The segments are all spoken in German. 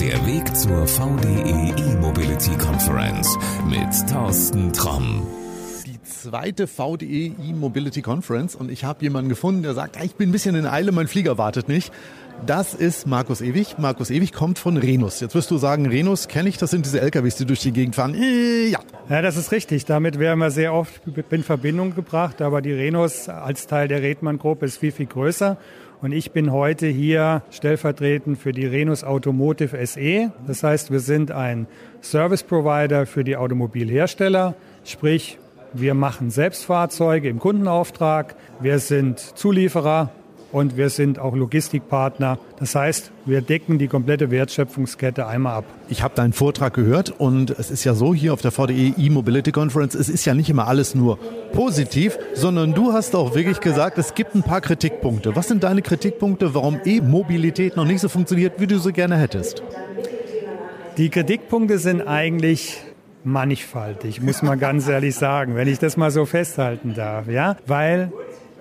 Der Weg zur VDE E-Mobility Conference mit Thorsten Tromm. Die zweite VDE E-Mobility Conference und ich habe jemanden gefunden, der sagt, ich bin ein bisschen in Eile, mein Flieger wartet nicht. Das ist Markus Ewig. Markus Ewig kommt von Renus. Jetzt wirst du sagen, Renus kenne ich, das sind diese LKWs, die durch die Gegend fahren. Äh, ja. Ja, das ist richtig. Damit werden wir sehr oft in Verbindung gebracht. Aber die Renus als Teil der Redmann-Gruppe ist viel, viel größer. Und ich bin heute hier stellvertretend für die Renus Automotive SE. Das heißt, wir sind ein Service Provider für die Automobilhersteller. Sprich, wir machen Selbstfahrzeuge im Kundenauftrag. Wir sind Zulieferer und wir sind auch Logistikpartner. Das heißt, wir decken die komplette Wertschöpfungskette einmal ab. Ich habe deinen Vortrag gehört und es ist ja so hier auf der VDE E-Mobility Conference, es ist ja nicht immer alles nur positiv, sondern du hast auch wirklich gesagt, es gibt ein paar Kritikpunkte. Was sind deine Kritikpunkte, warum E-Mobilität noch nicht so funktioniert, wie du so gerne hättest? Die Kritikpunkte sind eigentlich mannigfaltig, muss man ganz ehrlich sagen, wenn ich das mal so festhalten darf, ja, weil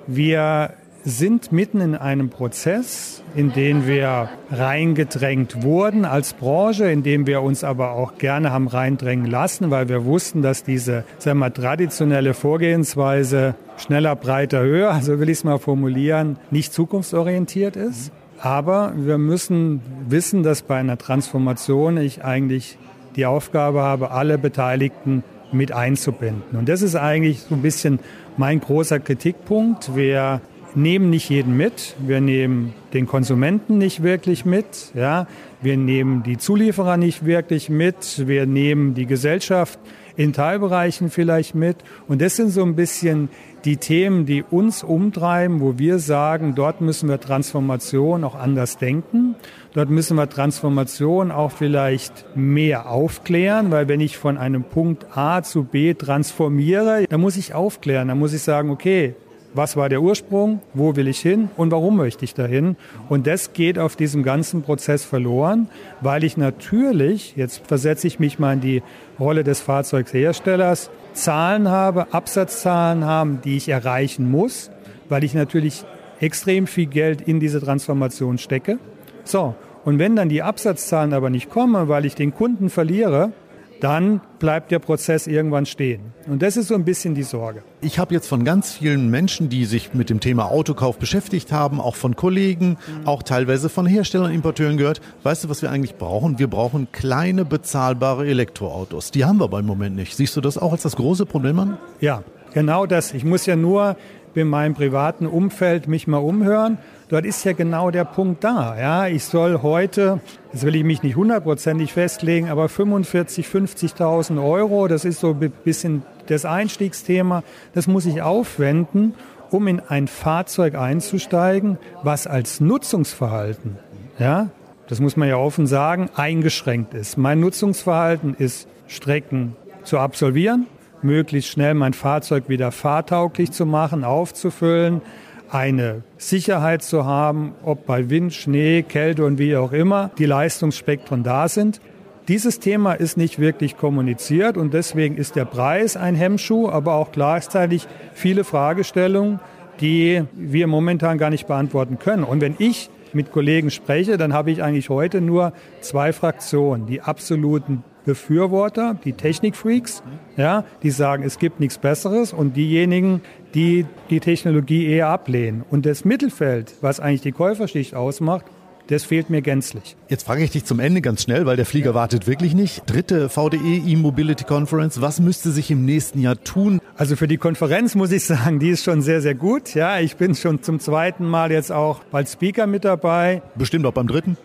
wir sind mitten in einem Prozess, in den wir reingedrängt wurden als Branche, in dem wir uns aber auch gerne haben reindrängen lassen, weil wir wussten, dass diese sagen wir, traditionelle Vorgehensweise schneller, breiter, höher, also will ich es mal formulieren, nicht zukunftsorientiert ist. Aber wir müssen wissen, dass bei einer Transformation ich eigentlich die Aufgabe habe, alle Beteiligten mit einzubinden. Und das ist eigentlich so ein bisschen mein großer Kritikpunkt. Wir nehmen nicht jeden mit. Wir nehmen den Konsumenten nicht wirklich mit. Ja, wir nehmen die Zulieferer nicht wirklich mit. Wir nehmen die Gesellschaft in Teilbereichen vielleicht mit. Und das sind so ein bisschen die Themen, die uns umtreiben, wo wir sagen, dort müssen wir Transformation auch anders denken. Dort müssen wir Transformation auch vielleicht mehr aufklären, weil wenn ich von einem Punkt A zu B transformiere, dann muss ich aufklären. Dann muss ich sagen, okay, was war der Ursprung, wo will ich hin und warum möchte ich dahin. Und das geht auf diesem ganzen Prozess verloren, weil ich natürlich, jetzt versetze ich mich mal in die Rolle des Fahrzeugherstellers, Zahlen habe, Absatzzahlen haben, die ich erreichen muss, weil ich natürlich extrem viel Geld in diese Transformation stecke. So, und wenn dann die Absatzzahlen aber nicht kommen, weil ich den Kunden verliere, dann bleibt der Prozess irgendwann stehen. Und das ist so ein bisschen die Sorge. Ich habe jetzt von ganz vielen Menschen, die sich mit dem Thema Autokauf beschäftigt haben, auch von Kollegen, mhm. auch teilweise von Herstellern, Importeuren gehört, weißt du, was wir eigentlich brauchen? Wir brauchen kleine, bezahlbare Elektroautos. Die haben wir aber im Moment nicht. Siehst du das auch als das große Problem an? Ja, genau das. Ich muss ja nur in meinem privaten Umfeld mich mal umhören. Dort ist ja genau der Punkt da. Ja, ich soll heute, das will ich mich nicht hundertprozentig festlegen, aber 45, 50.000 Euro, das ist so ein bisschen das Einstiegsthema, das muss ich aufwenden, um in ein Fahrzeug einzusteigen, was als Nutzungsverhalten, ja, das muss man ja offen sagen, eingeschränkt ist. Mein Nutzungsverhalten ist Strecken zu absolvieren, möglichst schnell mein Fahrzeug wieder fahrtauglich zu machen, aufzufüllen, eine Sicherheit zu haben, ob bei Wind, Schnee, Kälte und wie auch immer die Leistungsspektren da sind. Dieses Thema ist nicht wirklich kommuniziert und deswegen ist der Preis ein Hemmschuh, aber auch gleichzeitig viele Fragestellungen, die wir momentan gar nicht beantworten können. Und wenn ich mit Kollegen spreche, dann habe ich eigentlich heute nur zwei Fraktionen. Die absoluten Befürworter, die Technikfreaks, ja, die sagen, es gibt nichts Besseres und diejenigen, die die Technologie eher ablehnen. Und das Mittelfeld, was eigentlich die Käuferschicht ausmacht, das fehlt mir gänzlich. Jetzt frage ich dich zum Ende ganz schnell, weil der Flieger wartet wirklich nicht. Dritte VDE E-Mobility Conference. Was müsste sich im nächsten Jahr tun? Also für die Konferenz muss ich sagen, die ist schon sehr, sehr gut. Ja, ich bin schon zum zweiten Mal jetzt auch als Speaker mit dabei. Bestimmt auch beim dritten?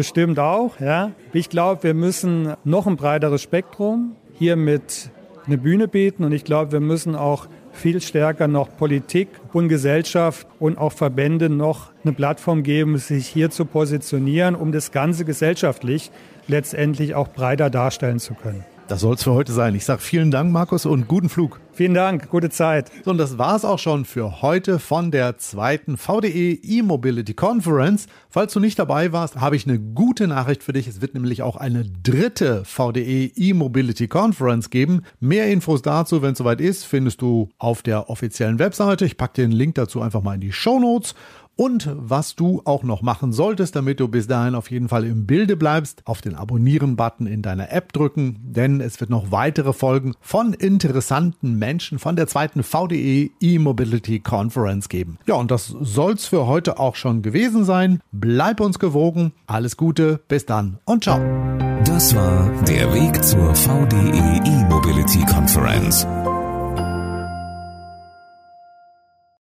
Bestimmt auch, ja. Ich glaube, wir müssen noch ein breiteres Spektrum hier mit eine Bühne bieten und ich glaube, wir müssen auch viel stärker noch Politik und Gesellschaft und auch Verbände noch eine Plattform geben, sich hier zu positionieren, um das Ganze gesellschaftlich letztendlich auch breiter darstellen zu können. Das soll es für heute sein. Ich sage vielen Dank, Markus, und guten Flug. Vielen Dank, gute Zeit. So, und das war es auch schon für heute von der zweiten VDE E-Mobility Conference. Falls du nicht dabei warst, habe ich eine gute Nachricht für dich. Es wird nämlich auch eine dritte VDE E-Mobility Conference geben. Mehr Infos dazu, wenn es soweit ist, findest du auf der offiziellen Webseite. Ich packe den Link dazu einfach mal in die Show Notes. Und was du auch noch machen solltest, damit du bis dahin auf jeden Fall im Bilde bleibst, auf den Abonnieren-Button in deiner App drücken, denn es wird noch weitere Folgen von interessanten Menschen von der zweiten VDE E-Mobility Conference geben. Ja, und das soll's für heute auch schon gewesen sein. Bleib uns gewogen. Alles Gute, bis dann und ciao. Das war der Weg zur VDE E-Mobility Conference.